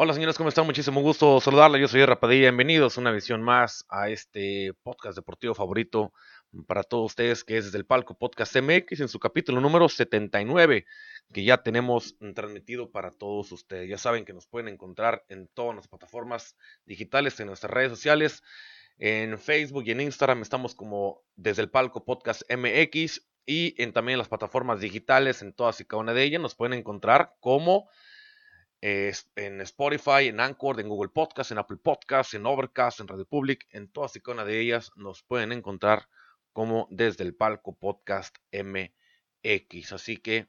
Hola señores, ¿cómo están? Muchísimo gusto saludarles. Yo soy Rapadilla. Bienvenidos una visión más a este podcast deportivo favorito para todos ustedes, que es desde el palco Podcast MX en su capítulo número 79, que ya tenemos transmitido para todos ustedes. Ya saben que nos pueden encontrar en todas las plataformas digitales, en nuestras redes sociales, en Facebook y en Instagram estamos como desde el palco Podcast MX y en también las plataformas digitales, en todas y cada una de ellas, nos pueden encontrar como en Spotify, en Anchor, en Google Podcast, en Apple Podcast, en Overcast, en Radio Public, en todas y cada una de ellas nos pueden encontrar como desde el palco podcast MX. Así que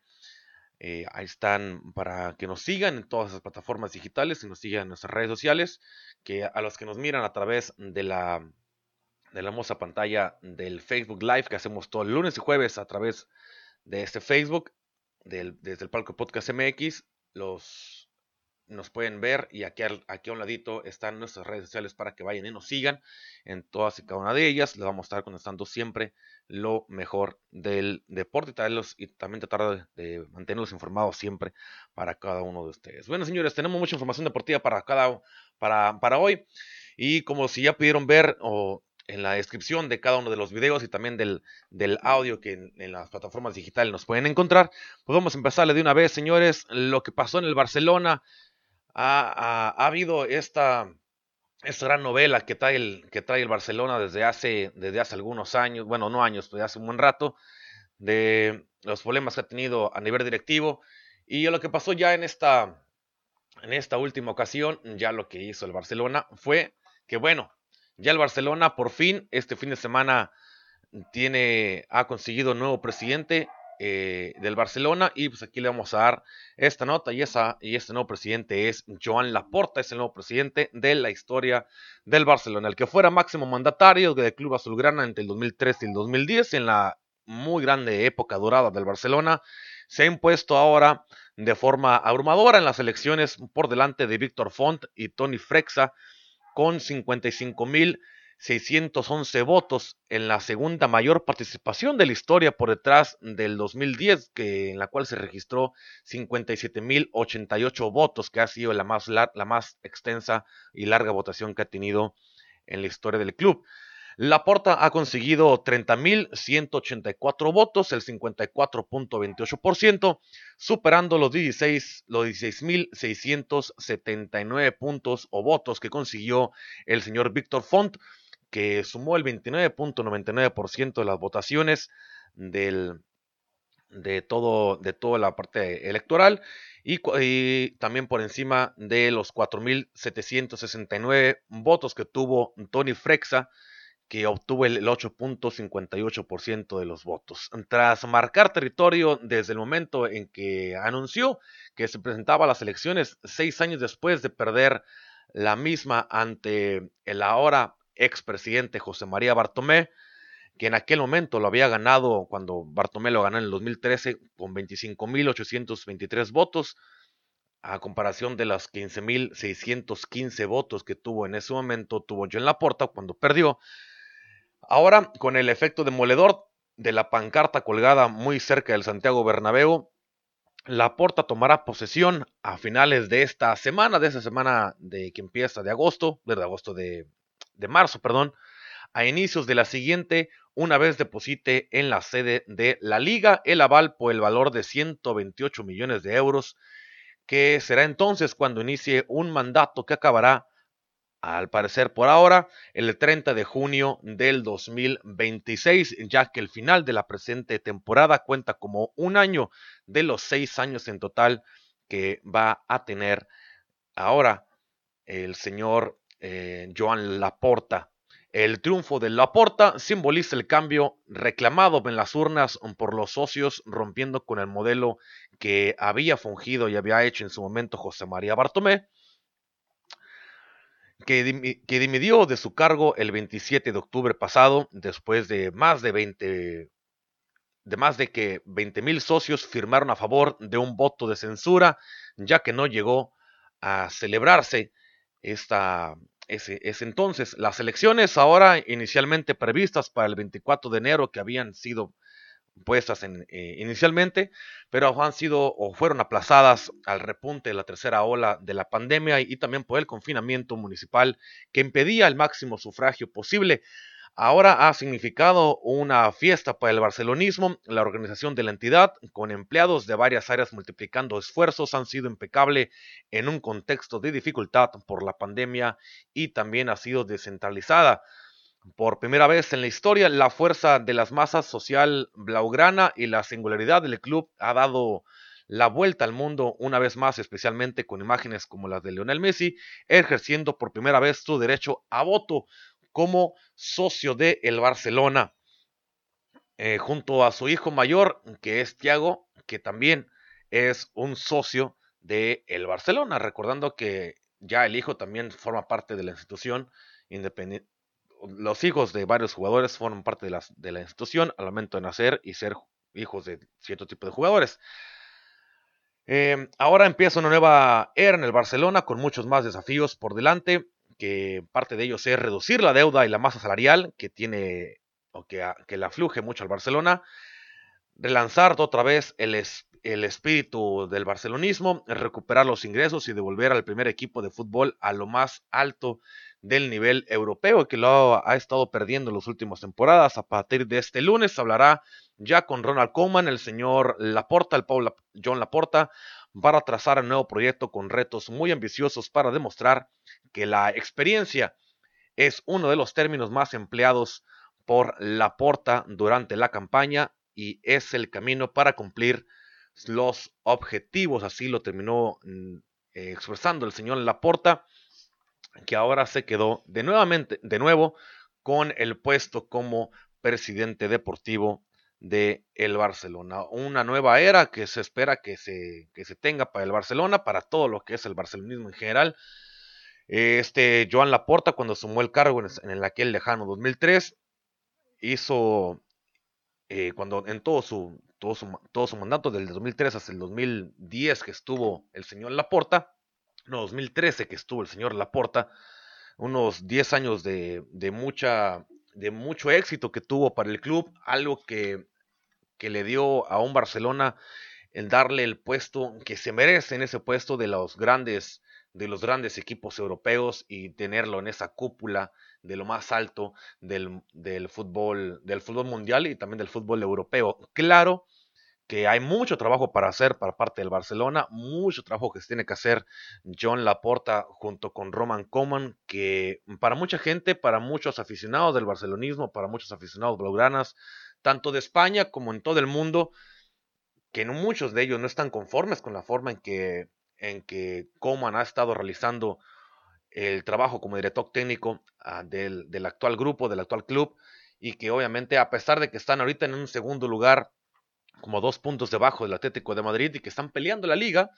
eh, ahí están para que nos sigan en todas las plataformas digitales y nos sigan en nuestras redes sociales, que a los que nos miran a través de la de la hermosa pantalla del Facebook Live que hacemos todo el lunes y jueves a través de este Facebook, desde el palco podcast MX, los nos pueden ver y aquí, aquí a un ladito están nuestras redes sociales para que vayan y nos sigan en todas y cada una de ellas. Les vamos a estar contestando siempre lo mejor del deporte y, también tratar de, mantenerlos informados siempre para cada uno de ustedes. Bueno, señores, tenemos mucha información deportiva para, cada, para, para hoy y como si ya pudieron ver o en la descripción de cada uno de los videos y también del, del audio que en, en, las plataformas digitales nos pueden encontrar, pues vamos a empezarle de una vez, señores, lo que pasó en el Barcelona ha, habido esta, esta, gran novela que trae, el, que trae el Barcelona desde hace, desde hace algunos años, bueno, no años, desde hace un buen rato, de los problemas que ha tenido a nivel directivo. Y lo que pasó ya en esta, en esta última ocasión, ya lo que hizo el Barcelona fue que, bueno, ya el Barcelona por fin, este fin de semana, tiene, ha conseguido un nuevo presidente eh, del Barcelona y pues aquí le vamos a dar esta nota y, esa, y este nuevo presidente es Joan Laporta, es el nuevo presidente de la historia del Barcelona, el que fuera máximo mandatario del club azulgrana entre el 2003 y el 2010 en la muy grande época dorada del Barcelona, se ha impuesto ahora de forma abrumadora en las elecciones por delante de Víctor Font y Tony Frexa con 55 mil 611 votos en la segunda mayor participación de la historia por detrás del 2010, que, en la cual se registró 57.088 votos, que ha sido la más, la, más extensa y larga votación que ha tenido en la historia del club. Laporta ha conseguido 30.184 votos, el 54.28%, superando los 16 los 16.679 puntos o votos que consiguió el señor Víctor Font, que sumó el 29.99% de las votaciones de, todo, de toda la parte electoral y, y también por encima de los 4.769 votos que tuvo Tony Frexa, que obtuvo el 8.58% de los votos. Tras marcar territorio desde el momento en que anunció que se presentaba a las elecciones seis años después de perder la misma ante el ahora expresidente José María Bartomé, que en aquel momento lo había ganado cuando Bartomé lo ganó en el 2013 con 25.823 votos, a comparación de las 15.615 votos que tuvo en ese momento, tuvo John Laporta cuando perdió. Ahora, con el efecto demoledor de la pancarta colgada muy cerca del Santiago Bernabéu, Laporta tomará posesión a finales de esta semana, de esa semana de que empieza de agosto, de agosto de de marzo, perdón, a inicios de la siguiente, una vez deposite en la sede de la liga el aval por el valor de 128 millones de euros, que será entonces cuando inicie un mandato que acabará, al parecer por ahora, el 30 de junio del 2026, ya que el final de la presente temporada cuenta como un año de los seis años en total que va a tener ahora el señor eh, Joan Laporta. El triunfo de Laporta simboliza el cambio reclamado en las urnas por los socios, rompiendo con el modelo que había fungido y había hecho en su momento José María Bartomé, que, dimitió de su cargo el 27 de octubre pasado, después de más de 20 de más de que 20 mil socios firmaron a favor de un voto de censura, ya que no llegó a celebrarse esta, ese, entonces. Las elecciones ahora inicialmente previstas para el 24 de enero que habían sido puestas en, eh, inicialmente, pero han sido o fueron aplazadas al repunte de la tercera ola de la pandemia y, también por el confinamiento municipal que impedía el máximo sufragio posible. Ahora ha significado una fiesta para el barcelonismo. La organización de la entidad, con empleados de varias áreas multiplicando esfuerzos, han sido impecable en un contexto de dificultad por la pandemia y también ha sido descentralizada. Por primera vez en la historia, la fuerza de las masas social blaugrana y la singularidad del club ha dado la vuelta al mundo una vez más, especialmente con imágenes como las de Lionel Messi, ejerciendo por primera vez su derecho a voto como socio de el Barcelona, eh, junto a su hijo mayor, que es Thiago, que también es un socio de el Barcelona, recordando que ya el hijo también forma parte de la institución independiente. Los hijos de varios jugadores forman parte de, de la institución al momento de nacer y ser hijos de cierto tipo de jugadores. Eh, ahora empieza una nueva era en el Barcelona con muchos más desafíos por delante que parte de ellos es reducir la deuda y la masa salarial que tiene o que, que le afluye mucho al Barcelona, relanzar otra vez el, el espíritu del barcelonismo, recuperar los ingresos y devolver al primer equipo de fútbol a lo más alto del nivel europeo que lo ha estado perdiendo en las últimas temporadas. A partir de este lunes hablará ya con Ronald Koeman, el señor Laporta, el Paul John Laporta, para trazar un nuevo proyecto con retos muy ambiciosos para demostrar que la experiencia es uno de los términos más empleados por Laporta durante la campaña y es el camino para cumplir los objetivos. Así lo terminó mm, expresando el señor Laporta, que ahora se quedó de, nuevamente, de nuevo con el puesto como presidente deportivo de el Barcelona. Una nueva era que se espera que se, que se tenga para el Barcelona, para todo lo que es el barcelonismo en general. Este Joan Laporta, cuando sumó el cargo en, el aquel lejano 2003, hizo, eh, cuando en todo su, todo su, todo su mandato, del 2003 hasta el 2010 que estuvo el señor Laporta, no, 2013 que estuvo el señor Laporta, unos 10 años de, de mucha de mucho éxito que tuvo para el club, algo que, que le dio a un Barcelona el darle el puesto que se merece en ese puesto de los grandes de los grandes equipos europeos y tenerlo en esa cúpula de lo más alto del, del, fútbol del fútbol mundial y también del fútbol europeo. Claro que hay mucho trabajo para hacer para parte del Barcelona, mucho trabajo que se tiene que hacer John Laporta junto con Roman Coman, que para mucha gente, para muchos aficionados del barcelonismo, para muchos aficionados blaugranas, tanto de España como en todo el mundo, que muchos de ellos no están conformes con la forma en que, en que Coman ha estado realizando el trabajo como director técnico ah, del, del actual grupo, del actual club, y que obviamente a pesar de que están ahorita en un segundo lugar, como dos puntos debajo del Atlético de Madrid y que están peleando la liga,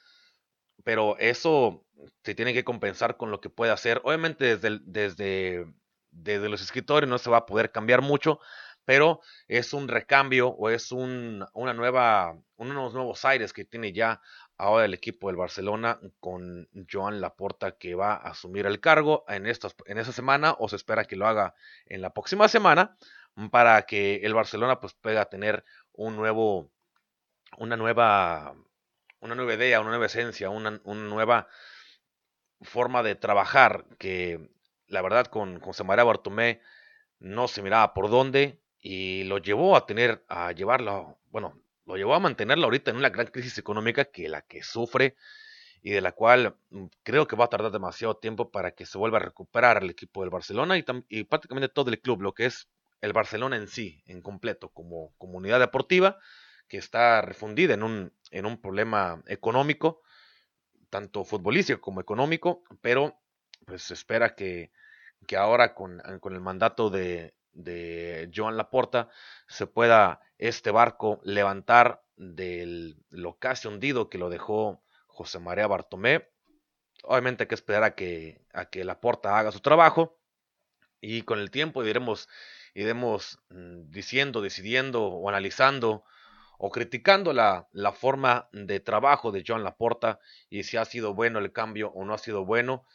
pero eso se tiene que compensar con lo que puede hacer. Obviamente desde, desde, desde los escritores no se va a poder cambiar mucho, pero es un recambio o es un, una nueva, unos nuevos aires que tiene ya ahora el equipo del Barcelona con Joan Laporta que va a asumir el cargo en, estas, en esta semana o se espera que lo haga en la próxima semana para que el Barcelona pues pueda tener un nuevo, una nueva, una nueva idea, una nueva esencia, una, nueva forma de trabajar que la verdad con José María Bartomé no se miraba por dónde y lo llevó a tener, a llevarlo, bueno, lo llevó a mantenerlo ahorita en una gran crisis económica que la que sufre y de la cual mm, creo que va a tardar demasiado tiempo para que se vuelva a recuperar el equipo del Barcelona y, y prácticamente todo el club, lo que es el Barcelona en sí, en completo, como comunidad deportiva, que está refundida en un, en un problema económico, tanto futbolístico como económico, pero pues se espera que, que ahora con, con, el mandato de, de Joan Laporta se pueda este barco levantar del lo casi hundido que lo dejó José María Bartomé. Obviamente hay que esperar a que, a que la porta haga su trabajo y con el tiempo iremos, iremos mm, diciendo, decidiendo o analizando o criticando la, la, forma de trabajo de John Laporta y si ha sido bueno el cambio o no ha sido bueno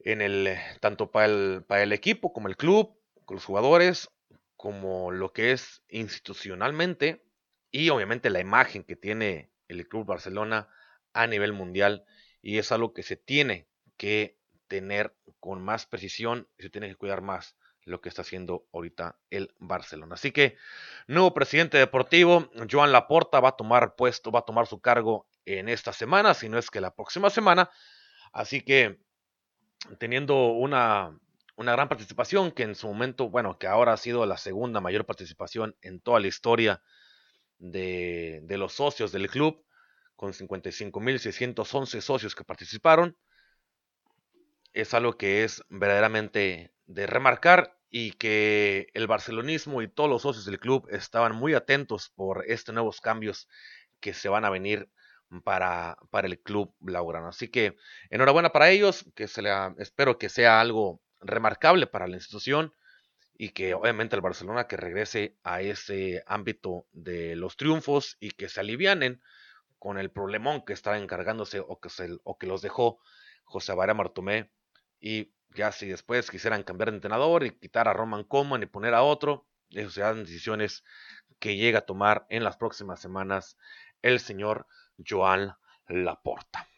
en el tanto para el, para el equipo como el club, los jugadores, como lo que es institucionalmente y obviamente la imagen que tiene el Club Barcelona a nivel mundial y es algo que se tiene que tener con más precisión y se tiene que cuidar más lo que está haciendo ahorita el Barcelona. Así que, nuevo presidente deportivo, Joan Laporta, va a tomar puesto, va a tomar su cargo en esta semana, si no es que la próxima semana. Así que, teniendo una, una gran participación, que en su momento, bueno, que ahora ha sido la segunda mayor participación en toda la historia de, de los socios del club, con 55.611 socios que participaron. Es algo que es verdaderamente de remarcar y que el barcelonismo y todos los socios del club estaban muy atentos por estos nuevos cambios que se van a venir para, para el club blaugrana. Así que enhorabuena para ellos, que se espero que sea algo remarcable para la institución y que obviamente el Barcelona que regrese a ese ámbito de los triunfos y que se alivianen con el problemón que está encargándose o que, los dejó José Vara Martomé y ya si después quisieran cambiar de entrenador y quitar a Roman Coman y poner a otro, esas serán decisiones que llega a tomar en las próximas semanas el señor Joan Laporta.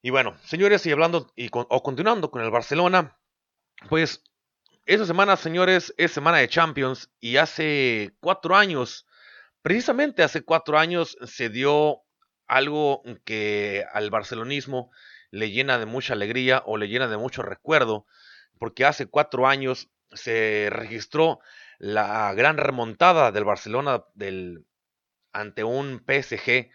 Y bueno, señores, y hablando y o continuando con el Barcelona, pues esa semana, señores, es semana de Champions y hace cuatro años, precisamente hace cuatro años, se dio algo que al barcelonismo le llena de mucha alegría o le llena de mucho recuerdo, porque hace cuatro años se registró la gran remontada del Barcelona del, ante un PSG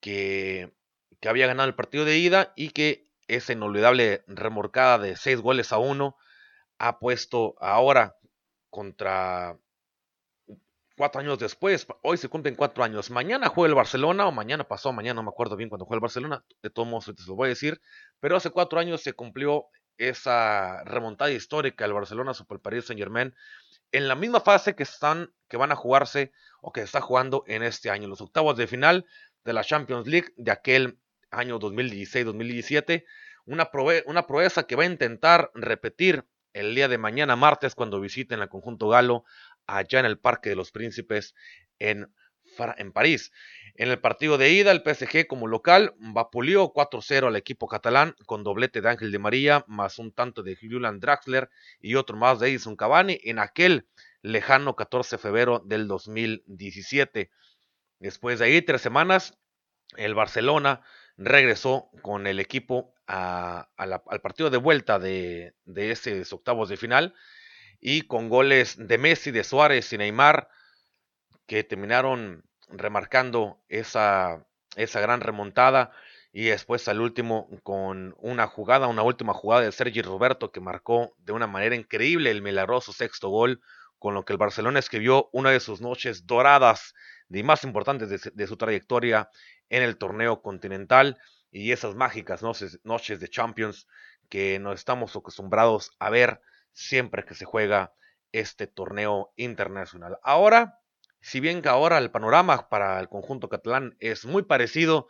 que, que había ganado el partido de ida y que esa inolvidable remorcada de seis goles a uno ha puesto ahora contra cuatro años después, hoy se cumplen cuatro años, mañana juega el Barcelona o mañana pasó, mañana no me acuerdo bien cuando juega el Barcelona, de todos modos te lo voy a decir, pero hace cuatro años se cumplió esa remontada histórica del Barcelona sobre el Paris Saint Germain en la misma fase que están, que van a jugarse o que está jugando en este año, los octavos de final de la Champions League de aquel año 2016-2017, una, una proeza que va a intentar repetir el día de mañana martes cuando visiten el conjunto galo allá en el Parque de los Príncipes en, en París. En el partido de ida, el PSG como local vapuleó 4-0 al equipo catalán con doblete de Ángel de María, más un tanto de Julian Draxler y otro más de Edison Cavani en aquel lejano 14 de febrero del 2017. Después de ahí, tres semanas, el Barcelona regresó con el equipo al partido de vuelta de, de ese octavos de final y con goles de Messi, de Suárez y Neymar que terminaron remarcando esa, esa gran remontada y después al último con una jugada, una última jugada de Sergi Roberto que marcó de una manera increíble el milagroso sexto gol, con lo que el Barcelona escribió una de sus noches doradas y más importantes de, su trayectoria en el torneo continental y esas mágicas noches, noches de Champions que nos estamos acostumbrados a ver siempre que se juega este torneo internacional. Ahora, si bien que ahora el panorama para el conjunto catalán es muy parecido,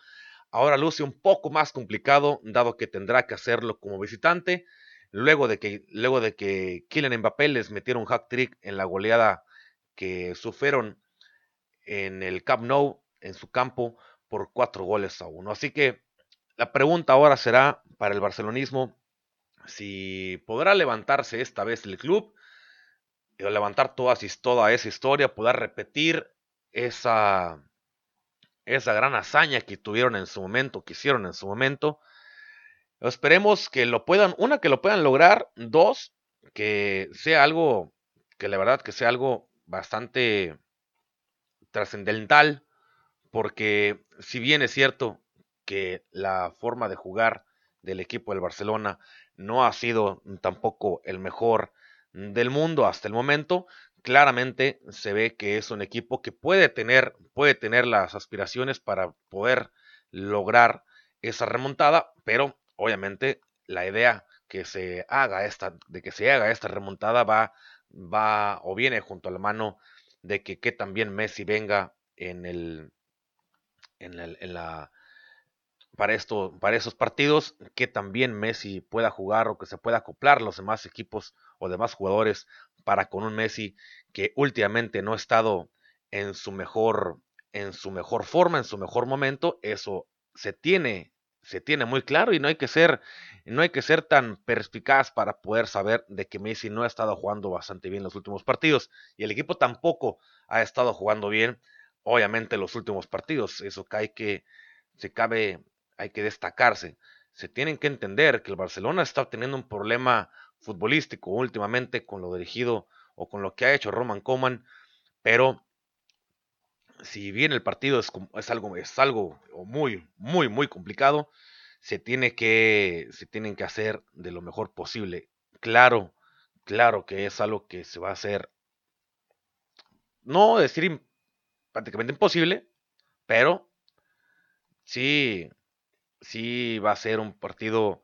ahora luce un poco más complicado, dado que tendrá que hacerlo como visitante, luego de que, luego de que Kylian les metiera un hack trick en la goleada que sufrieron en el Camp Nou, en su campo, por cuatro goles a uno. Así que la pregunta ahora será para el barcelonismo, si podrá levantarse esta vez el club, eh, levantar toda, toda esa historia, poder repetir esa, esa gran hazaña que tuvieron en su momento, que hicieron en su momento. Esperemos que lo puedan, una, que lo puedan lograr, dos, que sea algo, que la verdad que sea algo bastante trascendental, porque si bien es cierto que la forma de jugar del equipo del Barcelona no ha sido tampoco el mejor del mundo hasta el momento. Claramente se ve que es un equipo que puede tener, puede tener las aspiraciones para poder lograr esa remontada, pero obviamente la idea que se haga esta, de que se haga esta remontada va, va o viene junto a la mano de que, que también Messi venga en el, en, la para, para esos partidos, que también Messi pueda jugar o que se pueda acoplar los demás equipos o demás jugadores para con un Messi que últimamente no ha estado en su mejor en su mejor forma, en su mejor momento, eso se tiene se tiene muy claro y no hay que ser no hay que ser tan perspicaz para poder saber de que Messi no ha estado jugando bastante bien los últimos partidos y el equipo tampoco ha estado jugando bien obviamente los últimos partidos, eso que hay que se cabe hay que destacarse. Se tienen que entender que el Barcelona está teniendo un problema futbolístico últimamente con lo dirigido o con lo que ha hecho Roman Coman, pero si bien el partido es, es algo, es algo muy, muy, muy complicado, se tiene que, se tienen que hacer de lo mejor posible. Claro, claro que es algo que se va a hacer, no decir prácticamente imposible, pero sí sí va a ser un partido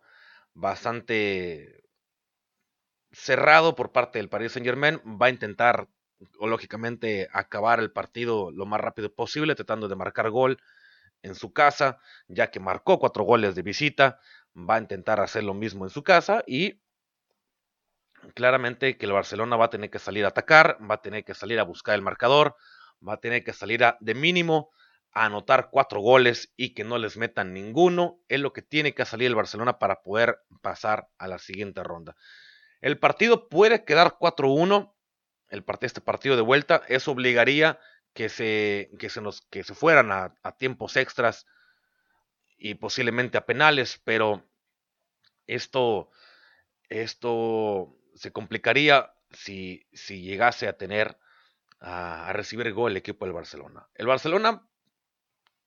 bastante cerrado por parte del Paris Saint Germain. Va a intentar, lógicamente, acabar el partido lo más rápido posible, tratando de marcar gol en su casa, ya que marcó cuatro goles de visita. Va a intentar hacer lo mismo en su casa y claramente que el Barcelona va a tener que salir a atacar, va a tener que salir a buscar el marcador, va a tener que salir a, de mínimo anotar cuatro goles y que no les metan ninguno. Es lo que tiene que salir el Barcelona para poder pasar a la siguiente ronda. El partido puede quedar 4-1. El este partido de vuelta. Eso obligaría que se, que se, que se fueran a, tiempos extras y posiblemente a penales. Pero esto, esto se complicaría si, si llegase a tener a, recibir gol el equipo del Barcelona. El Barcelona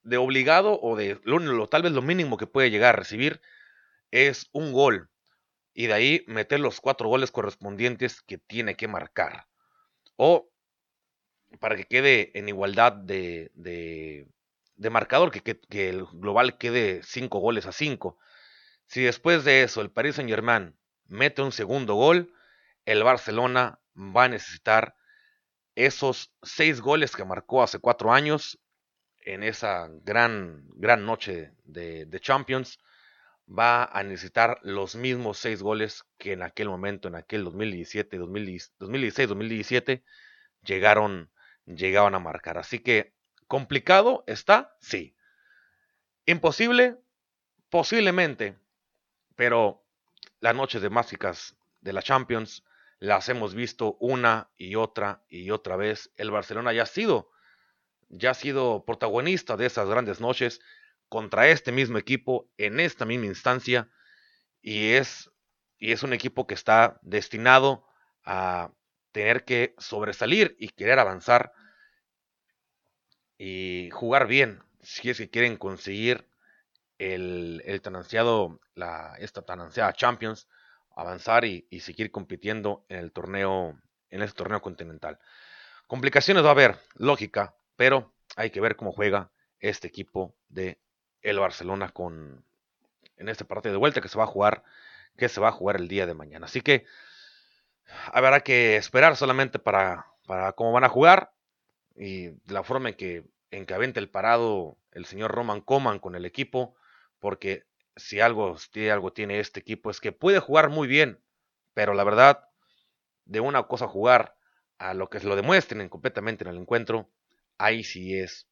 de obligado o de lo, tal vez lo mínimo que puede llegar a recibir es un gol. Y de ahí meter los cuatro goles correspondientes que tiene que marcar. O para que quede en igualdad de, de, marcador, que, que, el global quede cinco goles a cinco. Si después de eso el Paris Saint Germain mete un segundo gol, el Barcelona va a necesitar esos seis goles que marcó hace cuatro años en esa gran, gran noche de, Champions, va a necesitar los mismos seis goles que en aquel momento, en aquel 2017, 2016, 2017, llegaron, llegaron a marcar. Así que, ¿complicado está? Sí. ¿Imposible? Posiblemente. Pero las noches de mágicas de la Champions las hemos visto una y otra y otra vez. El Barcelona ya ha sido ya ha sido protagonista de esas grandes noches contra este mismo equipo en esta misma instancia y es, y es un equipo que está destinado a tener que sobresalir y querer avanzar y jugar bien si es que quieren conseguir el, el tan ansiado, la, esta tan ansiada Champions, avanzar y, seguir compitiendo en el torneo, en este torneo continental. Complicaciones va a haber, lógica, pero hay que ver cómo juega este equipo de el Barcelona con en este partido de vuelta que se va a jugar que se va a jugar el día de mañana. Así que habrá que esperar solamente para, para cómo van a jugar y la forma en que en que avente el parado el señor Roman Coman con el equipo, porque si algo, algo tiene este equipo es que puede jugar muy bien, pero la verdad, de una cosa jugar a lo que se lo demuestren completamente en el encuentro, ahí sí es,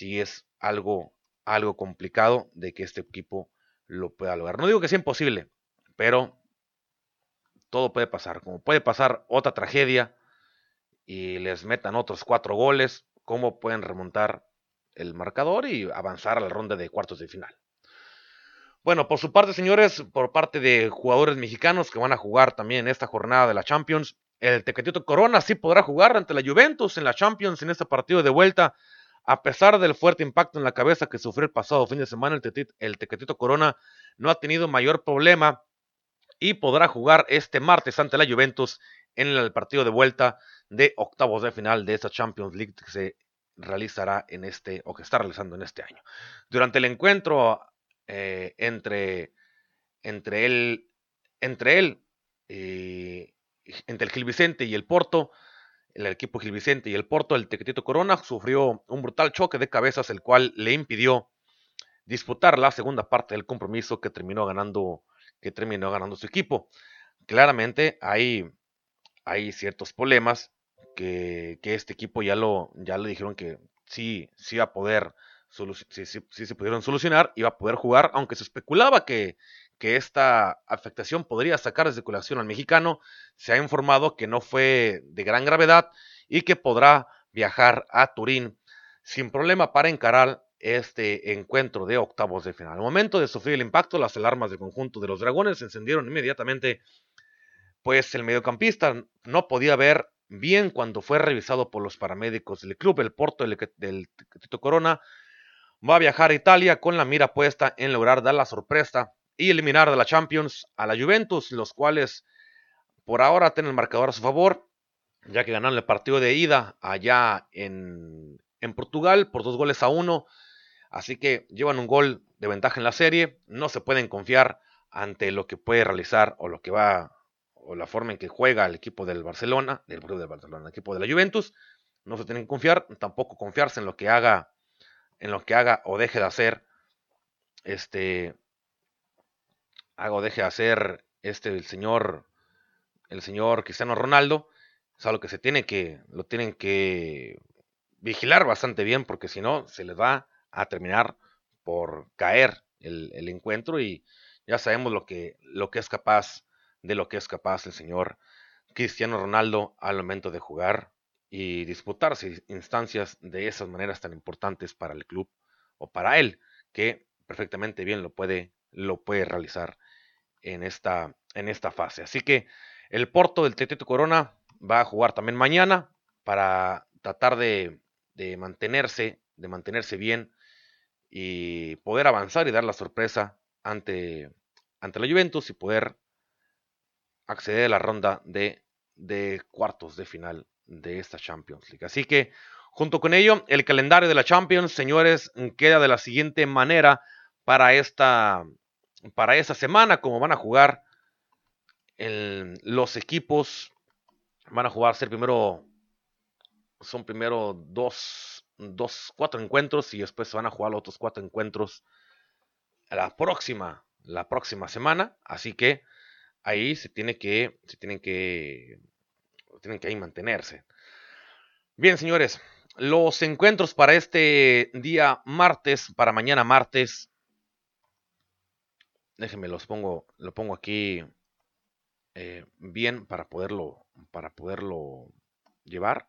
es algo, algo complicado de que este equipo lo pueda lograr. No digo que sea imposible, pero todo puede pasar. Como puede pasar otra tragedia y les metan otros cuatro goles, cómo pueden remontar el marcador y avanzar a la ronda de cuartos de final. Bueno, por su parte, señores, por parte de jugadores mexicanos que van a jugar también esta jornada de la Champions, el Tecatito Corona sí podrá jugar ante la Juventus en la Champions en este partido de vuelta. A pesar del fuerte impacto en la cabeza que sufrió el pasado fin de semana, el, el Tecatito Corona no ha tenido mayor problema y podrá jugar este martes ante la Juventus en el partido de vuelta de octavos de final de esta Champions League que se realizará en este o que está realizando en este año. Durante el encuentro eh, entre, entre él, entre él, eh, entre el Gil Vicente y el Porto, el equipo Gil Vicente y el Porto, el Tequetito Corona sufrió un brutal choque de cabezas, el cual le impidió disputar la segunda parte del compromiso que terminó ganando, que terminó ganando su equipo. Claramente hay, hay ciertos problemas que, este equipo ya lo, ya le dijeron que sí, sí va a poder, sí, sí, se pudieron solucionar va a poder jugar, aunque se especulaba que, que esta afectación podría sacar de circulación al mexicano, se ha informado que no fue de gran gravedad y que podrá viajar a Turín sin problema para encarar este encuentro de octavos de final. Al momento de sufrir el impacto, las alarmas del conjunto de los dragones se encendieron inmediatamente, pues el mediocampista no podía ver bien cuando fue revisado por los paramédicos del club. El Porto del, del Tito Corona va a viajar a Italia con la mira puesta en lograr dar la sorpresa y eliminar de la Champions a la Juventus, los cuales por ahora tienen el marcador a su favor, ya que ganaron el partido de ida allá en, en Portugal por dos goles a uno. Así que llevan un gol de ventaja en la serie. No se pueden confiar ante lo que puede realizar o lo que va o la forma en que juega el equipo del Barcelona, del del Barcelona, el equipo de la Juventus. No se tienen que confiar, tampoco confiarse en lo que haga, en lo que haga o deje de hacer este haga o deje de hacer este el señor el señor Cristiano Ronaldo. Es algo que se tiene que lo tienen que vigilar bastante bien porque si no se les va a terminar por caer el, encuentro y ya sabemos lo que, lo que es capaz de lo que es capaz el señor Cristiano Ronaldo al momento de jugar y disputarse instancias de esas maneras tan importantes para el club o para él que perfectamente bien lo puede lo puede realizar en esta en esta fase. Así que el Porto del Tetito Corona va a jugar también mañana para tratar de, de mantenerse de mantenerse bien y poder avanzar y dar la sorpresa ante, ante la Juventus y poder acceder a la ronda de, de cuartos de final de esta Champions League. Así que, junto con ello, el calendario de la Champions, señores, queda de la siguiente manera para esta, para esta semana, como van a jugar los equipos, van a jugar ser primero, son primero dos dos, cuatro encuentros y después se van a jugar los otros cuatro encuentros la próxima, la próxima semana. Así que ahí se tiene que, se tienen que, tienen que ahí mantenerse. Bien, señores, los encuentros para este día martes, para mañana martes. Déjenme los pongo, lo pongo aquí eh, bien para poderlo, para poderlo llevar.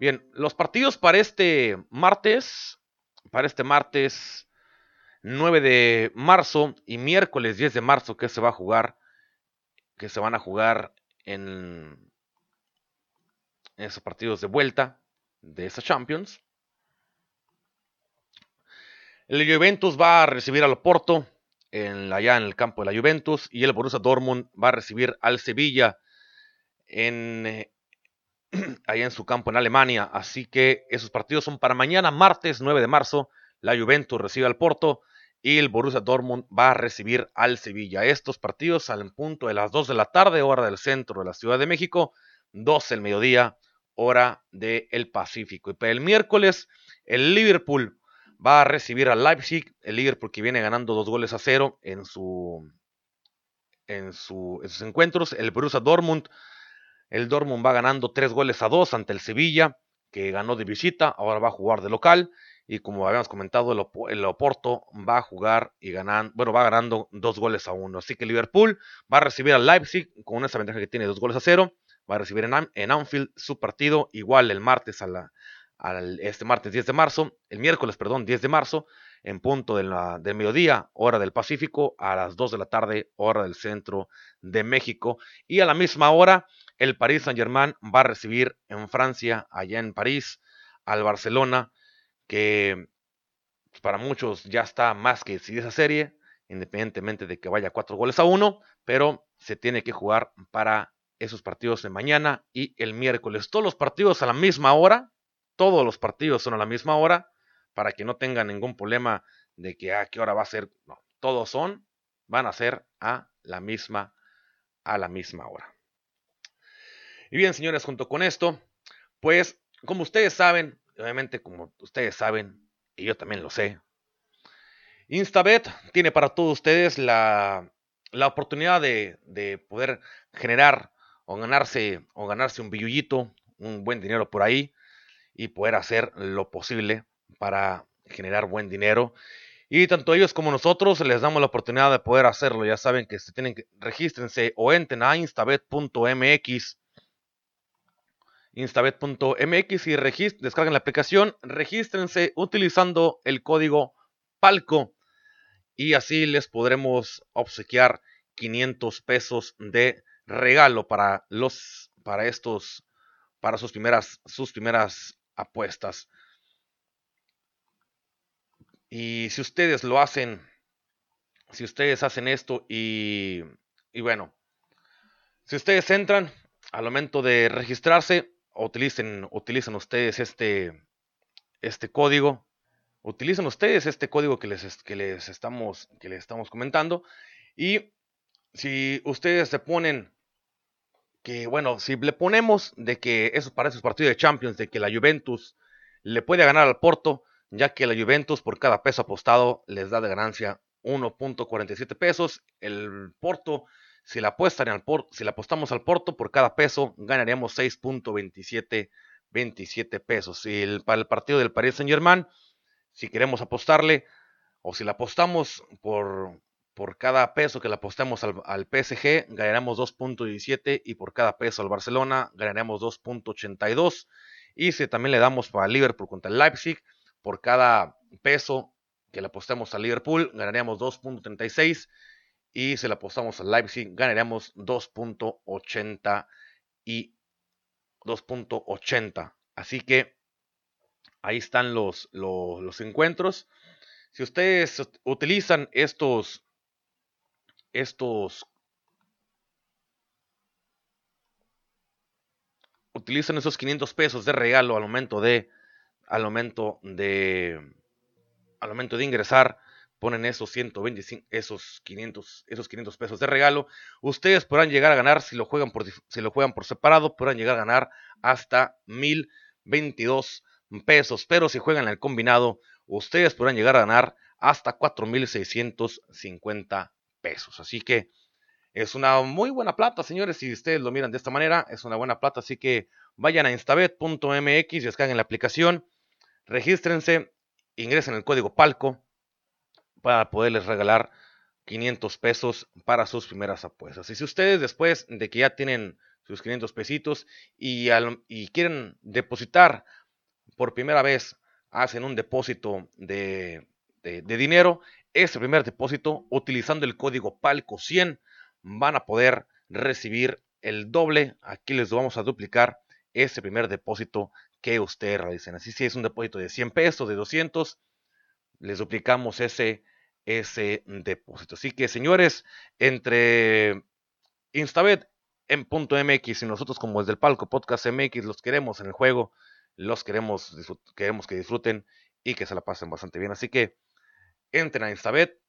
Bien, los partidos para este martes, para este martes 9 de marzo y miércoles 10 de marzo que se va a jugar, que se van a jugar en, esos partidos de vuelta de esa Champions. El Juventus va a recibir al Porto en, allá en el campo de la Juventus y el Borussia Dortmund va a recibir al Sevilla en, eh, allá en su campo en Alemania. Así que esos partidos son para mañana, martes 9 de marzo. La Juventus recibe al Porto y el Borussia Dortmund va a recibir al Sevilla. Estos partidos al punto de las 2 de la tarde, hora del centro de la Ciudad de México, 12 del mediodía, hora del Pacífico. Y para el miércoles, el Liverpool va a recibir al Leipzig, el Liverpool que viene ganando dos goles a cero en, su, en, su, en sus encuentros. El Borussia Dortmund el Dortmund va ganando tres goles a dos ante el Sevilla, que ganó de visita, ahora va a jugar de local. Y como habíamos comentado, el, Oporto va a jugar y ganan, bueno, va ganando dos goles a uno. Así que Liverpool va a recibir al Leipzig con esa ventaja que tiene dos goles a cero. Va a recibir en, Anfield su partido igual el martes a la, este martes 10 de marzo, el miércoles, perdón, 10 de marzo, en punto de mediodía, hora del Pacífico, a las 2 de la tarde, hora del centro de México. Y a la misma hora, el Paris Saint-Germain va a recibir en Francia, allá en París, al Barcelona, que para muchos ya está más que decidida esa serie, independientemente de que vaya cuatro goles a uno, pero se tiene que jugar para esos partidos de mañana y el miércoles. Todos los partidos a la misma hora, todos los partidos son a la misma hora, para que no tengan ningún problema de que a ah, qué hora va a ser. No, todos son, van a ser a la misma, a la misma hora. Y bien, señores, junto con esto, pues, como ustedes saben, obviamente como ustedes saben, y yo también lo sé, Instabet tiene para todos ustedes la, oportunidad de, de, poder generar o ganarse, o ganarse un billullito, un buen dinero por ahí, y poder hacer lo posible para generar buen dinero. Y tanto ellos como nosotros les damos la oportunidad de poder hacerlo. Ya saben que se tienen que regístrense o entren a instabet.mx instabet.mx y descarguen la aplicación, regístrense utilizando el código PALCO y así les podremos obsequiar 500 pesos de regalo para los para estos para sus primeras sus primeras apuestas. Y si ustedes lo hacen, si ustedes hacen esto y, y bueno, si ustedes entran al momento de registrarse, utilicen, utilicen ustedes este, este código, utilicen ustedes este código que les, que les, estamos, que les estamos comentando. Y si ustedes se ponen que, bueno, si le ponemos de que eso para esos partidos de Champions, de que la Juventus le puede ganar al Porto, ya que la Juventus por cada peso apostado les da de ganancia 1.47 pesos. El Porto, si la, apuestan al si la apostamos al Porto por cada peso, ganaríamos 6.27 27 pesos. Y el, para el partido del Paris Saint Germain, si queremos apostarle, o si la apostamos por, por cada peso que le apostemos al, al PSG, ganaremos 2.17 y por cada peso al Barcelona, ganaremos 2.82. Y si también le damos para Liverpool contra el Leipzig, por cada peso que le apostemos a Liverpool, ganaríamos 2.36 y si le apostamos a Leipzig, ganaríamos 2.80 y 2.80. Así que ahí están los, los, encuentros. Si ustedes utilizan estos, estos, utilizan esos 500 pesos de regalo al momento de al momento de al momento de ingresar ponen esos 125 esos 500 esos 500 pesos de regalo. Ustedes podrán llegar a ganar si lo juegan por si lo juegan por separado podrán llegar a ganar hasta 1022 pesos pero si juegan el combinado ustedes podrán llegar a ganar hasta 4650 pesos así que es una muy buena plata, señores. Si ustedes lo miran de esta manera, es una buena plata. Así que vayan a instabet.mx descarguen la aplicación. Regístrense, ingresen el código PALCO para poderles regalar 500 pesos para sus primeras apuestas. Y si ustedes después de que ya tienen sus 500 pesitos y, y quieren depositar por primera vez, hacen un depósito de, de, de dinero, ese primer depósito utilizando el código PALCO 100 van a poder recibir el doble. Aquí les vamos a duplicar ese primer depósito que ustedes realicen. Así si es un depósito de 100 pesos, de 200, les duplicamos ese, ese depósito. Así que señores, entre Instabet en punto MX y nosotros como desde el palco Podcast MX los queremos en el juego, los queremos, queremos que disfruten y que se la pasen bastante bien. Así que entren a Instabet,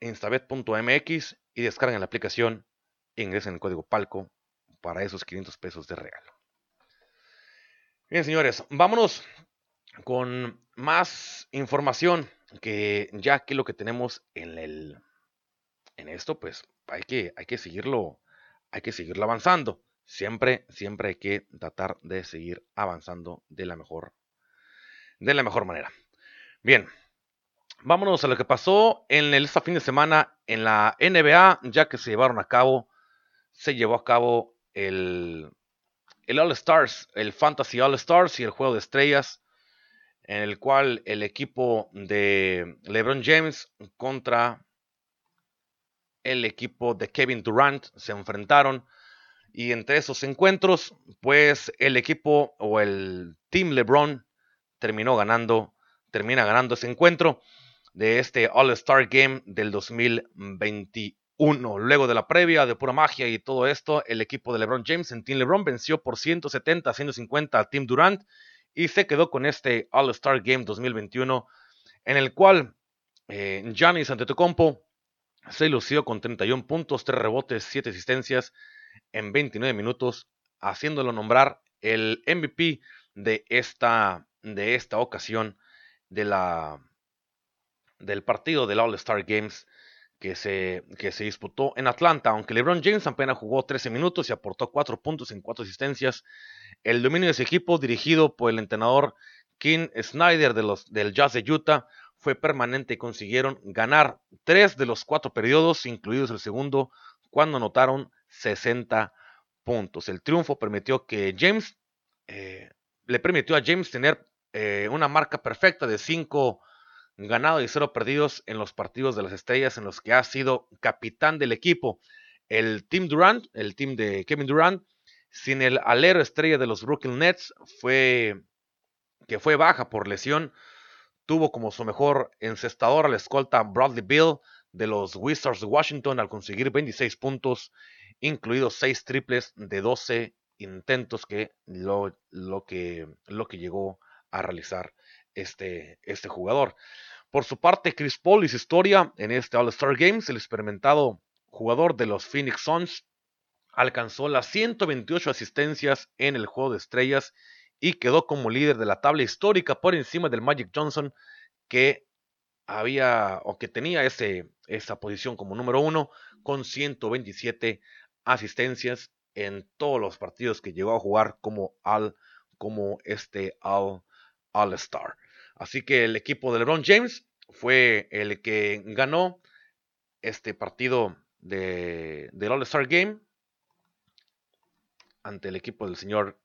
instabet.mx y descarguen la aplicación e ingresen el código PALCO para esos 500 pesos de regalo. Bien, señores, vámonos con más información que ya que lo que tenemos en el en esto, pues hay que, hay que seguirlo, hay que seguirlo avanzando. Siempre, siempre hay que tratar de seguir avanzando de la mejor, de la mejor manera. Bien, vámonos a lo que pasó en el este fin de semana en la NBA, ya que se llevaron a cabo, se llevó a cabo el el All Stars, el Fantasy All Stars y el juego de estrellas, en el cual el equipo de LeBron James contra el equipo de Kevin Durant se enfrentaron. Y entre esos encuentros, pues el equipo o el Team LeBron terminó ganando, termina ganando ese encuentro de este All Star Game del 2021. Uno, luego de la previa de pura magia y todo esto, el equipo de LeBron James en Team LeBron venció por 170 a 150 a Team Durant y se quedó con este All-Star Game 2021 en el cual Eh, Giannis Antetokounmpo se lució con 31 puntos, 3 rebotes, 7 asistencias en 29 minutos, haciéndolo nombrar el MVP de esta, de esta ocasión de la, del partido del All-Star Games que se, que se disputó en Atlanta. Aunque LeBron James apenas jugó 13 minutos y aportó 4 puntos en 4 asistencias, el dominio de ese equipo, dirigido por el entrenador King Snyder de los, del Jazz de Utah, fue permanente y consiguieron ganar 3 de los 4 periodos, incluidos el segundo, cuando anotaron 60 puntos. El triunfo permitió que James eh, le permitió a James tener eh, una marca perfecta de 5 ganados y 0 perdidos en los partidos de las estrellas en los que ha sido capitán del equipo. El Team Durant, el team de Kevin Durant, sin el alero estrella de los Brooklyn Nets, fue que fue baja por lesión, tuvo como su mejor encestador al escolta Bradley Bill de los Wizards de Washington al conseguir 26 puntos, incluidos 6 triples de 12 intentos que lo, lo que lo que llegó a realizar este, este jugador. Por su parte, Chris Paul y su historia en este All-Star Games, el experimentado jugador de los Phoenix Suns, alcanzó las 128 asistencias en el juego de estrellas y quedó como líder de la tabla histórica por encima del Magic Johnson que había o que tenía ese, esa posición como número uno con 127 asistencias en todos los partidos que llegó a jugar como al como este All, All Star. Así que el equipo de LeBron James fue el que ganó este partido de, del All Star Game ante el equipo del señor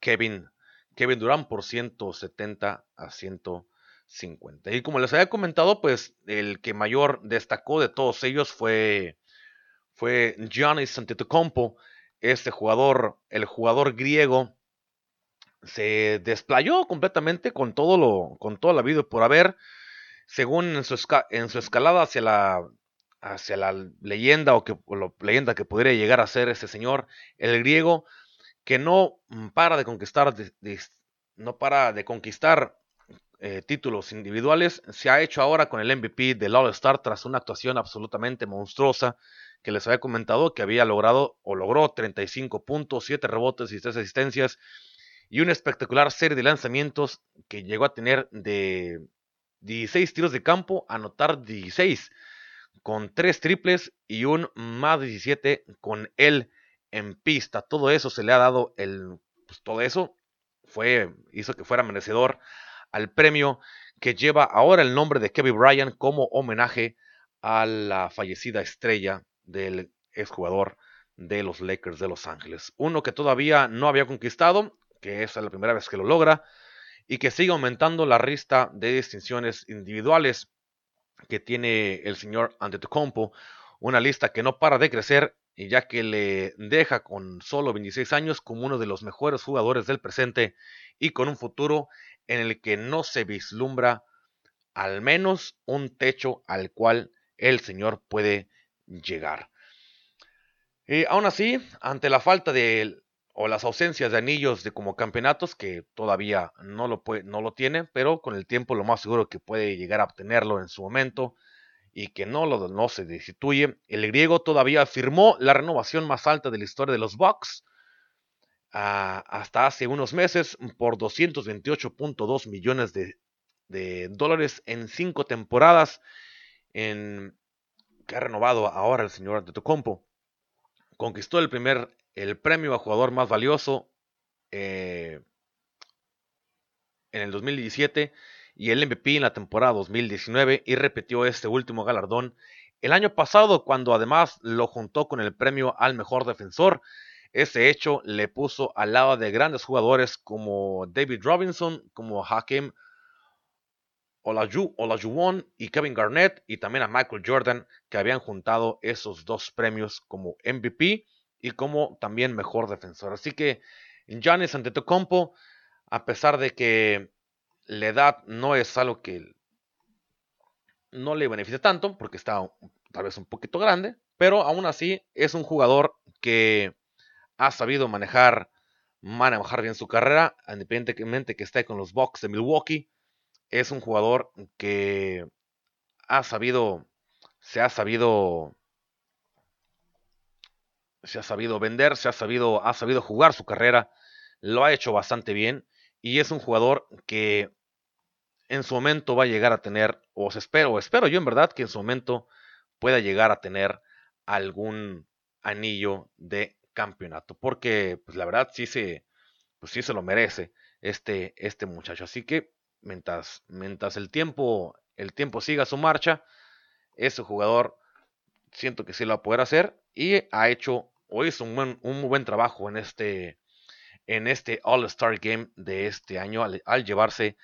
Kevin, Kevin Durant por 170 a 150. Y como les había comentado, pues el que mayor destacó de todos ellos fue, fue Giannis Antetokounmpo, este jugador, el jugador griego, se desplayó completamente con todo lo, con toda la vida por haber, según en su, escalada hacia la, hacia la leyenda o que leyenda que podría llegar a ser ese señor, el griego, que no para de conquistar, no para de conquistar eh, títulos individuales, se ha hecho ahora con el MVP del All Star tras una actuación absolutamente monstruosa que les había comentado que había logrado o logró 35 puntos, 7 rebotes y 3 asistencias y una espectacular serie de lanzamientos que llegó a tener de 16 tiros de campo, anotar 16 con 3 triples y un más 17 con él en pista. Todo eso se le ha dado el pues todo eso fue hizo que fuera merecedor al premio que lleva ahora el nombre de Kevin Bryant como homenaje a la fallecida estrella del exjugador de los Lakers de Los Ángeles. Uno que todavía no había conquistado, que es la primera vez que lo logra, y que sigue aumentando la lista de distinciones individuales que tiene el señor Antetokounmpo, una lista que no para de crecer y ya que le deja con solo 26 años como uno de los mejores jugadores del presente y con un futuro en el que no se vislumbra al menos un techo al cual el señor puede llegar. Y aún así, ante la falta de o las ausencias de anillos de como campeonatos que todavía no lo no lo tiene, pero con el tiempo lo más seguro que puede llegar a obtenerlo en su momento y que no lo no se destituye. El griego todavía firmó la renovación más alta de la historia de los Bucks ah, hasta hace unos meses por 228.2 millones de, de, dólares en cinco temporadas en, que ha renovado ahora el señor Antetokounmpo. Conquistó el primer el premio a jugador más valioso eh, en el 2017 y el MVP en la temporada 2019 y repitió este último galardón el año pasado cuando además lo juntó con el premio al mejor defensor. Ese hecho le puso al lado de grandes jugadores como David Robinson, como Hakim Olajuwon y Kevin Garnett y también a Michael Jordan que habían juntado esos dos premios como MVP y como también mejor defensor. Así que Giannis Antetokounmpo, a pesar de que la edad no es algo que no le beneficia tanto, porque está tal vez un poquito grande, pero aún así es un jugador que ha sabido manejar, manejar bien su carrera, independientemente que esté con los Bucks de Milwaukee, es un jugador que ha sabido, se ha sabido, se ha sabido vender, se ha sabido, ha sabido jugar su carrera, lo ha hecho bastante bien y es un jugador que en su momento va a llegar a tener, o espero, o espero yo en verdad que en su momento pueda llegar a tener algún anillo de campeonato, porque pues la verdad sí se, pues sí se lo merece este, este muchacho. Así que mientras, mientras el tiempo, el tiempo siga su marcha, ese jugador siento que sí lo va a poder hacer y ha hecho o hizo un, buen, buen trabajo en este, en este All-Star Game de este año al, al, llevarse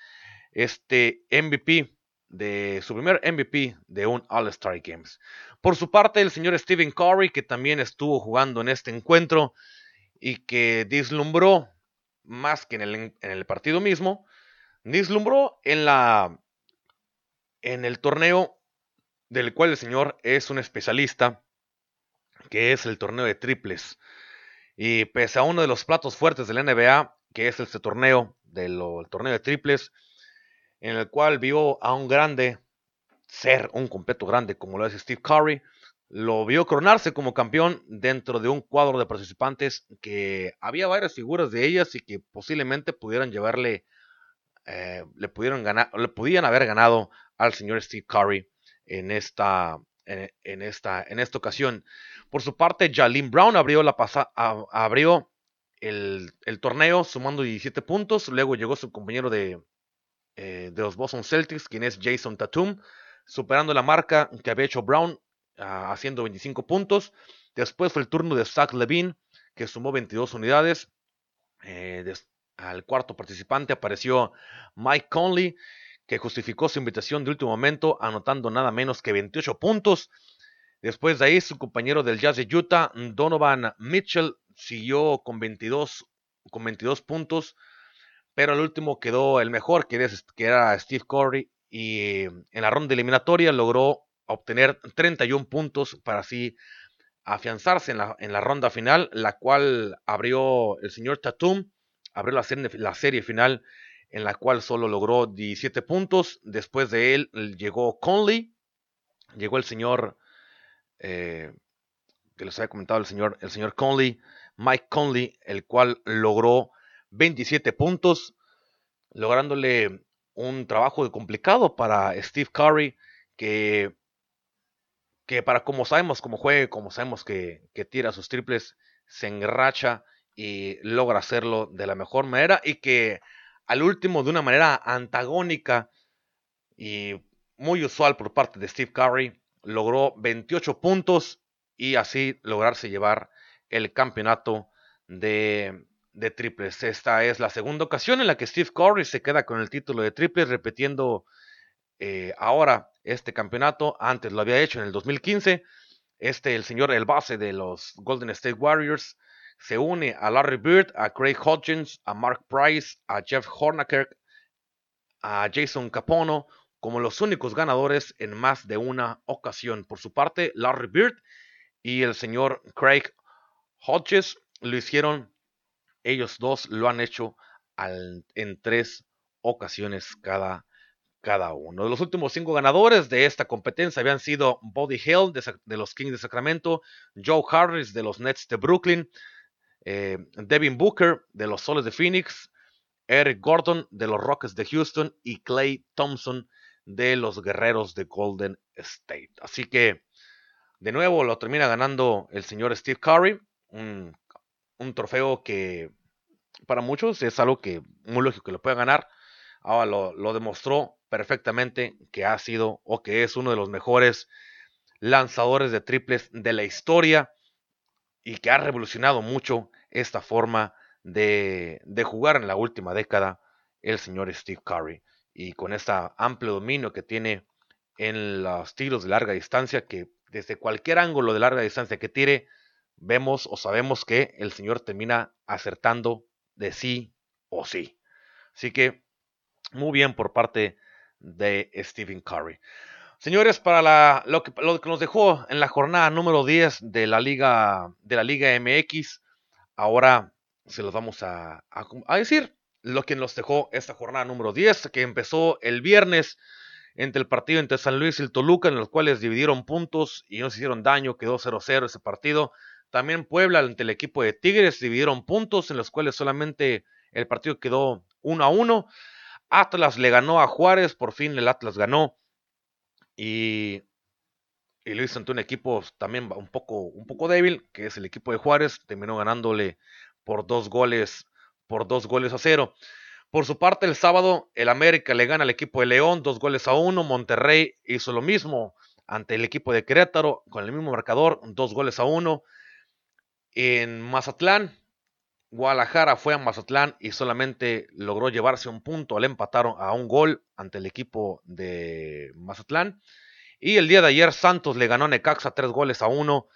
este MVP de su primer MVP de un All-Star Games. Por su parte, el señor Stephen Curry, que también estuvo jugando en este encuentro y que deslumbró más que en el, en el partido mismo, deslumbró en la en el torneo del cual el señor es un especialista, que es el torneo de triples. Y pese a uno de los platos fuertes de NBA, que es este torneo, del torneo de triples, en el cual vio a un grande ser un completo grande como lo es Steve Curry, lo vio coronarse como campeón dentro de un cuadro de participantes que había varias figuras de ellas y que posiblemente pudieran llevarle, eh, le pudieron ganar, le podían haber ganado al señor Steve Curry en esta, en, esta, en esta ocasión. Por su parte, Jalen Brown abrió, la pasa, abrió el, el, torneo sumando 17 puntos. Luego llegó su compañero de, eh, de los Boston Celtics, quien es Jason Tatum, superando la marca que había hecho Brown haciendo 25 puntos. Después fue el turno de Zach Levine, que sumó 22 unidades. Eh, al cuarto participante apareció Mike Conley, que justificó su invitación de último momento, anotando nada menos que 28 puntos. Después de ahí, su compañero del Jazz de Utah, Donovan Mitchell, siguió con 22, con 22 puntos, pero el último quedó el mejor, que era Steve Curry, y en la ronda eliminatoria logró obtener 31 puntos para así afianzarse en la, en la ronda final, la cual abrió el señor Tatum, abrió la serie, la serie final en la cual solo logró 17 puntos. Después de él llegó Conley, llegó el señor, eh, que les había comentado el señor, el señor Conley, Mike Conley, el cual logró 27 puntos, lográndole un trabajo complicado para Steve Curry, que que para como sabemos cómo juegue, como sabemos que, que tira sus triples, se enracha y logra hacerlo de la mejor manera y que al último de una manera antagónica y muy usual por parte de Steve Curry, logró 28 puntos y así lograrse llevar el campeonato de, de, triples. Esta es la segunda ocasión en la que Steve Curry se queda con el título de triples, repitiendo eh, ahora este campeonato. Antes lo había hecho en el 2015. Este, el señor, el base de los Golden State Warriors, se une a Larry Bird, a Craig Hodgins, a Mark Price, a Jeff Hornaker, a Jason Capono como los únicos ganadores en más de una ocasión. Por su parte, Larry Bird y el señor Craig Hodges lo hicieron, ellos dos lo han hecho en tres ocasiones cada cada uno. Los últimos cinco ganadores de esta competencia habían sido Buddy Hill de, los Kings de Sacramento, Joe Harris de los Nets de Brooklyn, eh, Devin Booker de los Soles de Phoenix, Eric Gordon de los Rockets de Houston y Clay Thompson de los Guerreros de Golden State. Así que, de nuevo, lo termina ganando el señor Steve Curry, un, trofeo que para muchos es algo que muy lógico que lo pueda ganar. Ahora lo demostró perfectamente que ha sido o que es uno de los mejores lanzadores de triples de la historia y que ha revolucionado mucho esta forma de, de jugar en la última década el señor Steve Curry. Y con este amplio dominio que tiene en los tiros de larga distancia, que desde cualquier ángulo de larga distancia que tire, vemos o sabemos que el señor termina acertando de sí o sí. Así que muy bien por parte de Stephen Curry. Señores, para la, lo, que, nos dejó en la jornada número 10 de la Liga, de la Liga MX, ahora se los vamos a, a, a, decir lo que nos dejó esta jornada número 10, que empezó el viernes entre el partido entre San Luis y el Toluca, en los cuales dividieron puntos y no se hicieron daño, quedó 0-0 ese partido. También Puebla ante el equipo de Tigres dividieron puntos, en los cuales solamente el partido quedó 1-1. Atlas le ganó a Juárez, por fin el Atlas ganó. Y, y lo hizo ante un equipo también un poco, un poco débil, que es el equipo de Juárez, terminó ganándole por dos goles, por dos goles a cero. Por su parte, el sábado, el América le gana al equipo de León, dos goles a uno. Monterrey hizo lo mismo ante el equipo de Querétaro, con el mismo marcador, dos goles a uno. En Mazatlán, Guadalajara fue a Mazatlán y solamente logró llevarse un punto al empatar a un gol ante el equipo de Mazatlán. Y el día de ayer Santos le ganó a Necaxa tres goles a uno.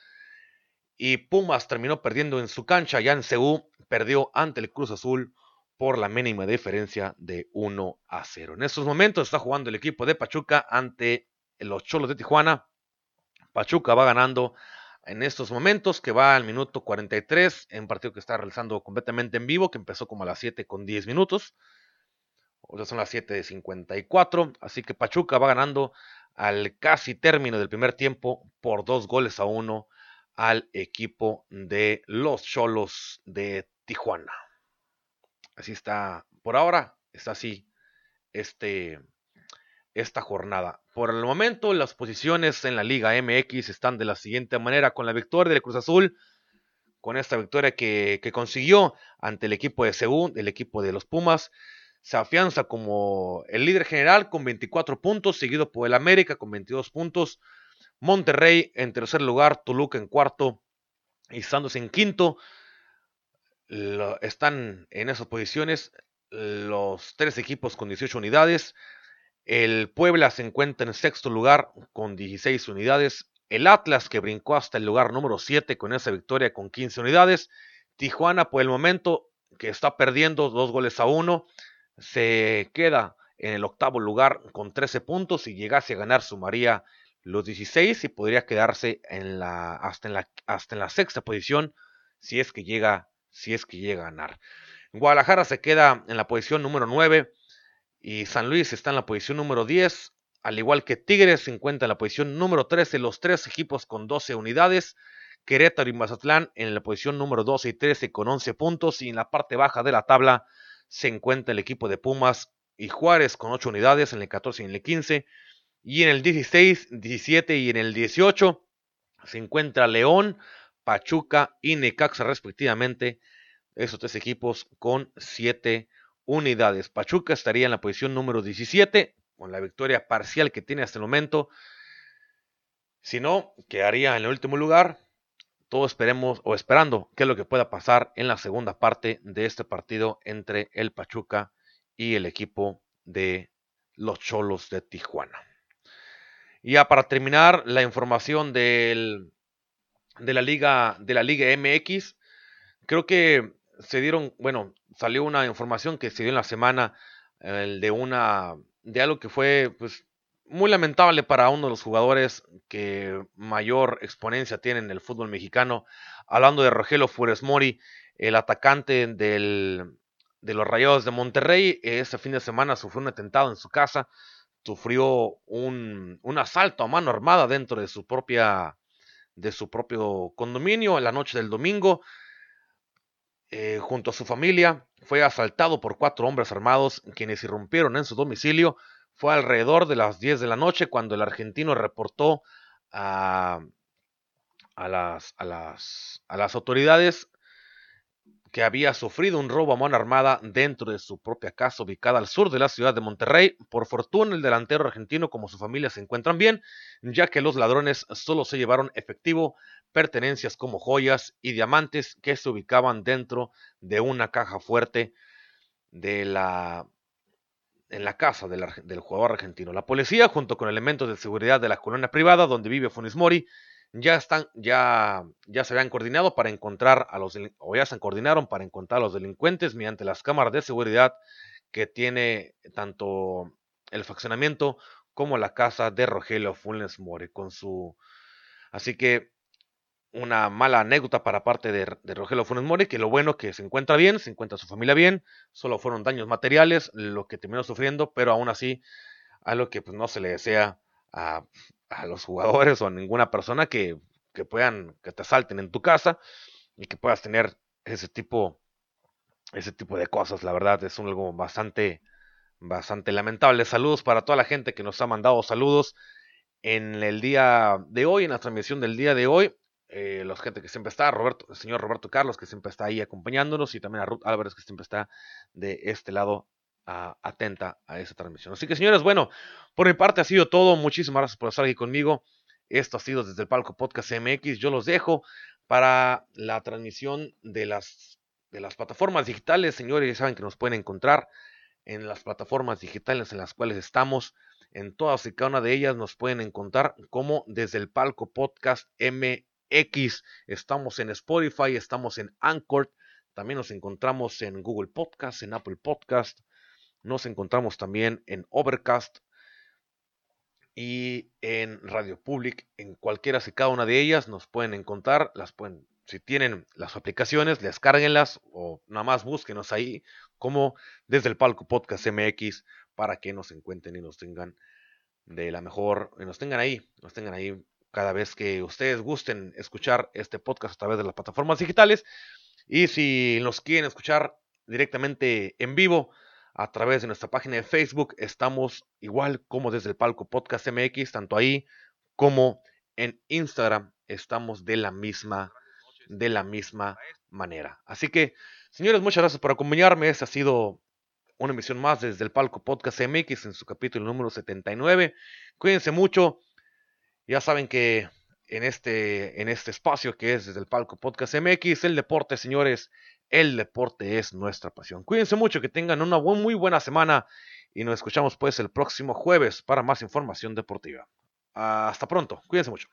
Y Pumas terminó perdiendo en su cancha, ya en Ceú, perdió ante el Cruz Azul por la mínima diferencia de 1 a 0. En estos momentos está jugando el equipo de Pachuca ante los Cholos de Tijuana. Pachuca va ganando en estos momentos, que va al minuto 43, en un partido que está realizando completamente en vivo, que empezó como a las 7 con 10 minutos. O sea, son las 7 de 54. Así que Pachuca va ganando al casi término del primer tiempo por dos goles a uno al equipo de los Cholos de Tijuana. Así está, por ahora está así este, esta jornada. Por el momento, las posiciones en la Liga MX están de la siguiente manera, con la victoria del Cruz Azul, con esta victoria que, consiguió ante el equipo de Seúl, el equipo de los Pumas, se afianza como el líder general con 24 puntos, seguido por el América con 22 puntos, Monterrey en tercer lugar, Toluca en cuarto y Santos en quinto están en esas posiciones los tres equipos con 18 unidades. El Puebla se encuentra en sexto lugar con 16 unidades. El Atlas que brincó hasta el lugar número 7 con esa victoria con 15 unidades. Tijuana por el momento que está perdiendo dos goles a uno. Se queda en el octavo lugar con 13 puntos. Si llegase a ganar sumaría los 16 y podría quedarse hasta, en la, hasta en la sexta posición si es que llega si es que llega a ganar. Guadalajara se queda en la posición número 9 y San Luis está en la posición número 10, al igual que Tigres se encuentra en la posición número 13, los tres equipos con 12 unidades. Querétaro y Mazatlán en la posición número 12 y 13 con 11 puntos y en la parte baja de la tabla se encuentra el equipo de Pumas y Juárez con 8 unidades en el 14 y en el 15 y en el 16, 17 y en el 18 se encuentra León, Pachuca y Necaxa respectivamente, esos tres equipos con siete unidades. Pachuca estaría en la posición número 17 con la victoria parcial que tiene hasta el momento. Si no, quedaría en el último lugar. Todos esperemos o esperando qué es lo que pueda pasar en la segunda parte de este partido entre el Pachuca y el equipo de los Cholos de Tijuana. Y ya para terminar la información del de la Liga, de la Liga MX. Creo que se dieron, bueno, salió una información que se dio en la semana de una, de algo que fue, pues, muy lamentable para uno de los jugadores que mayor exponencia tiene en el fútbol mexicano. Hablando de Rogelio Funes Mori, el atacante del, de los Rayados de Monterrey, ese fin de semana sufrió un atentado en su casa, sufrió un, un asalto a mano armada dentro de su propia de su propio condominio en la noche del domingo. Eh, junto a su familia, fue asaltado por cuatro hombres armados quienes irrumpieron en su domicilio. Fue alrededor de las 10 de la noche cuando el argentino reportó a, las, a, las, a las autoridades que había sufrido un robo a mano armada dentro de su propia casa ubicada al sur de la ciudad de Monterrey. Por fortuna, el delantero argentino como su familia se encuentran bien, ya que los ladrones solo se llevaron efectivo, pertenencias como joyas y diamantes que se ubicaban dentro de una caja fuerte de la en la casa del, jugador argentino. La policía, junto con elementos de seguridad de la colonia privada donde vive Funes Mori, ya están, ya, ya se habían coordinado para encontrar a los, o ya se coordinaron para encontrar a los delincuentes mediante las cámaras de seguridad que tiene tanto el faccionamiento como la casa de Rogelio Funes Mori con su, así que una mala anécdota para parte de, Rogelio Funes Mori, que lo bueno que se encuentra bien, se encuentra su familia bien, solo fueron daños materiales lo que terminó sufriendo, pero aún así algo que pues, no se le desea a, los jugadores o a ninguna persona que, que, puedan, que te asalten en tu casa y que puedas tener ese tipo, ese tipo de cosas. La verdad es algo bastante, bastante lamentable. Saludos para toda la gente que nos ha mandado saludos en el día de hoy, en la transmisión del día de hoy. Eh, la gente que siempre está, Roberto, el señor Roberto Carlos, que siempre está ahí acompañándonos, y también a Ruth Álvarez, que siempre está de este lado atenta a esa transmisión. Así que, señores, bueno, por mi parte ha sido todo. Muchísimas gracias por estar aquí conmigo. Esto ha sido desde el Palco Podcast MX. Yo los dejo para la transmisión de las, de las plataformas digitales. Señores, ya saben que nos pueden encontrar en las plataformas digitales en las cuales estamos. En todas y cada una de ellas nos pueden encontrar como desde el Palco Podcast MX. Estamos en Spotify, estamos en Anchor. También nos encontramos en Google Podcast, en Apple Podcast, nos encontramos también en Overcast y en Radio Public. En cualquiera y cada una de ellas nos pueden encontrar. Las pueden, si tienen las aplicaciones, descárguenlas o nada más búsquenos ahí como desde el palco Podcast MX para que nos encuentren y nos tengan de la mejor, y nos tengan ahí, nos tengan ahí cada vez que ustedes gusten escuchar este podcast a través de las plataformas digitales. Y si nos quieren escuchar directamente en vivo, a través de nuestra página de Facebook. Estamos igual como desde el palco Podcast MX, tanto ahí como en Instagram. Estamos de la misma, de la misma manera. Así que, señores, muchas gracias por acompañarme. Esta ha sido una emisión más desde el palco Podcast MX en su capítulo número 79. Cuídense mucho. Ya saben que en este, en este espacio que es desde el palco Podcast MX, el deporte, señores, el deporte es nuestra pasión. Cuídense mucho, que tengan una muy buena semana y nos escuchamos pues el próximo jueves para más información deportiva. Hasta pronto, cuídense mucho.